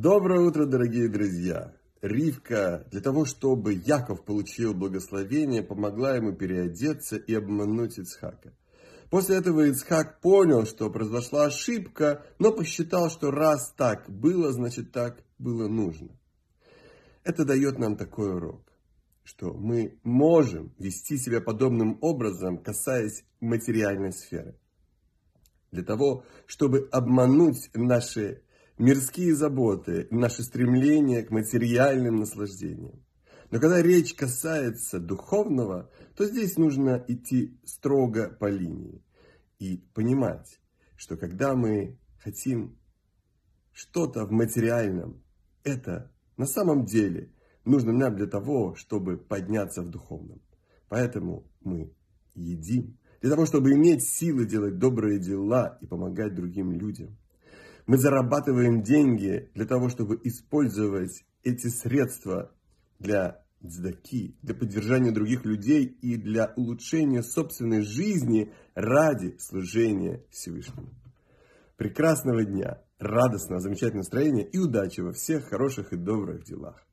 Доброе утро, дорогие друзья! Ривка, для того, чтобы Яков получил благословение, помогла ему переодеться и обмануть Ицхака. После этого Ицхак понял, что произошла ошибка, но посчитал, что раз так было, значит так было нужно. Это дает нам такой урок, что мы можем вести себя подобным образом, касаясь материальной сферы. Для того, чтобы обмануть наши мирские заботы, наше стремление к материальным наслаждениям. Но когда речь касается духовного, то здесь нужно идти строго по линии и понимать, что когда мы хотим что-то в материальном, это на самом деле нужно нам для того, чтобы подняться в духовном. Поэтому мы едим, для того, чтобы иметь силы делать добрые дела и помогать другим людям. Мы зарабатываем деньги для того, чтобы использовать эти средства для дздаки, для поддержания других людей и для улучшения собственной жизни ради служения Всевышнему. Прекрасного дня, радостного, замечательного настроения и удачи во всех хороших и добрых делах.